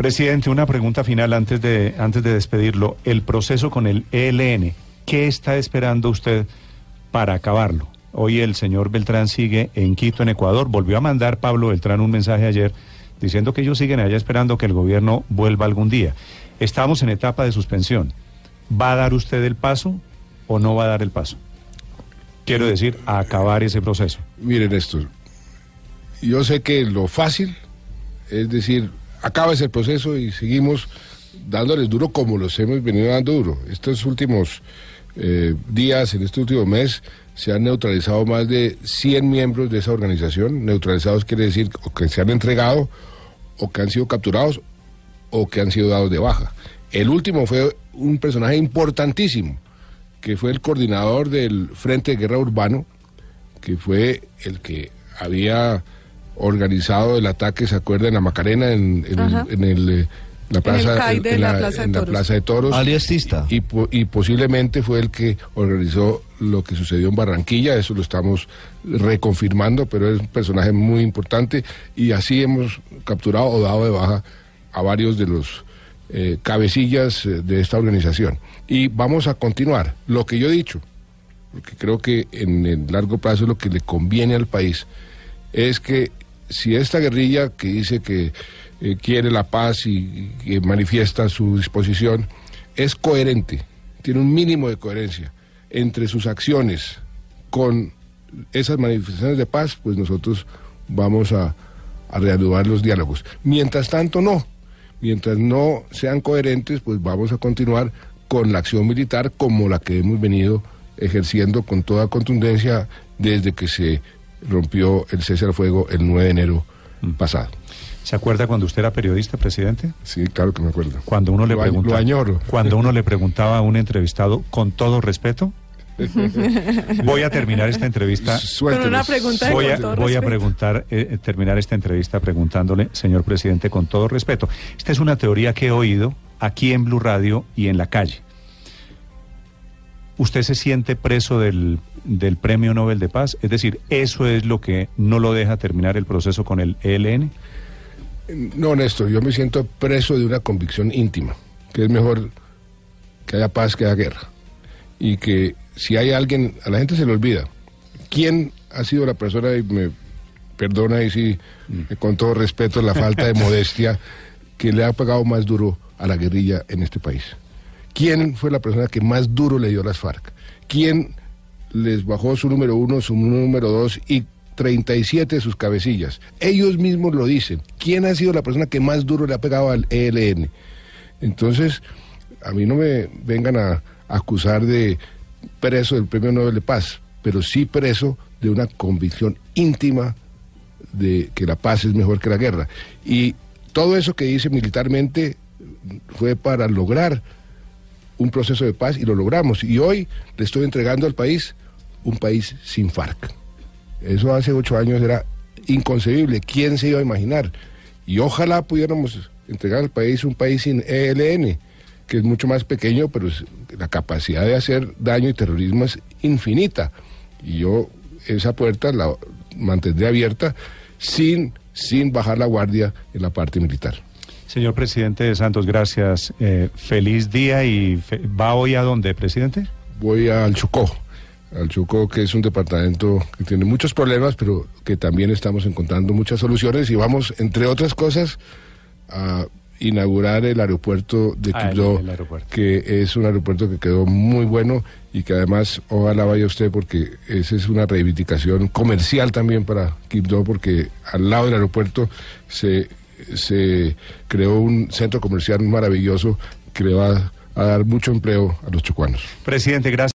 Presidente, una pregunta final antes de, antes de despedirlo. El proceso con el ELN, ¿qué está esperando usted para acabarlo? Hoy el señor Beltrán sigue en Quito, en Ecuador. Volvió a mandar Pablo Beltrán un mensaje ayer diciendo que ellos siguen allá esperando que el gobierno vuelva algún día. Estamos en etapa de suspensión. ¿Va a dar usted el paso o no va a dar el paso? Quiero decir, a acabar ese proceso. Miren esto, yo sé que lo fácil es decir, acaba ese proceso y seguimos dándoles duro como los hemos venido dando duro. Estos últimos eh, días, en este último mes, se han neutralizado más de 100 miembros de esa organización. Neutralizados quiere decir o que se han entregado, o que han sido capturados, o que han sido dados de baja. El último fue un personaje importantísimo, que fue el coordinador del Frente de Guerra Urbano, que fue el que había organizado el ataque, ¿se acuerda? En la Macarena, en, el, la plaza, de la, plaza de Toros. Y, y, posiblemente fue el que organizó lo que sucedió en Barranquilla, eso lo estamos reconfirmando, pero es un personaje muy importante y así hemos capturado o dado de baja a varios de los eh, cabecillas eh, de esta organización. Y vamos a continuar. Lo que yo he dicho, porque creo que en el largo plazo lo que le conviene al país, es que si esta guerrilla que dice que eh, quiere la paz y, que manifiesta su disposición es coherente, tiene un mínimo de coherencia entre sus acciones con esas manifestaciones de paz, pues nosotros vamos a, a reanudar los diálogos. Mientras tanto, no. Mientras no sean coherentes, pues vamos a continuar con la acción militar como la que hemos venido ejerciendo con toda contundencia desde que se rompió el cese al fuego el 9 de enero mm. pasado. ¿Se acuerda cuando usted era periodista, presidente? Sí, claro que me acuerdo. Cuando uno le preguntaba, Cuando uno le preguntaba a un entrevistado con todo respeto. voy a terminar esta entrevista. una pregunta voy, a, voy a preguntar, eh, eh, terminar esta entrevista preguntándole, señor presidente, con todo respeto. Esta es una teoría que he oído aquí en Blue Radio y en la calle. ¿Usted se siente preso del del Premio Nobel de Paz? Es decir, ¿eso es lo que no lo deja terminar el proceso con el ELN? No, Néstor, yo me siento preso de una convicción íntima, que es mejor que haya paz que haya guerra. Y que si hay alguien, a la gente se le olvida, ¿quién ha sido la persona, y me perdona y si mm. con todo respeto la falta de modestia, que le ha pagado más duro a la guerrilla en este país? ¿Quién fue la persona que más duro le dio a las FARC? ¿Quién les bajó su número uno, su número dos y 37 de sus cabecillas. Ellos mismos lo dicen. ¿Quién ha sido la persona que más duro le ha pegado al ELN? Entonces, a mí no me vengan a acusar de preso del Premio Nobel de Paz, pero sí preso de una convicción íntima de que la paz es mejor que la guerra. Y todo eso que dice militarmente fue para lograr un proceso de paz y lo logramos. Y hoy le estoy entregando al país un país sin FARC. Eso hace ocho años era inconcebible. ¿Quién se iba a imaginar? Y ojalá pudiéramos entregar al país un país sin ELN, que es mucho más pequeño, pero la capacidad de hacer daño y terrorismo es infinita. Y yo esa puerta la mantendré abierta sin, sin bajar la guardia en la parte militar. Señor presidente de Santos, gracias. Eh, feliz día y ¿va hoy a dónde, presidente? Voy al Chocó, al Chocó, que es un departamento que tiene muchos problemas, pero que también estamos encontrando muchas soluciones y vamos, entre otras cosas, a inaugurar el aeropuerto de ah, Quibdó, que es un aeropuerto que quedó muy bueno y que además ojalá vaya usted porque esa es una reivindicación comercial también para Quibdó porque al lado del aeropuerto se se creó un centro comercial maravilloso que le va a dar mucho empleo a los chocuanos. Presidente, gracias.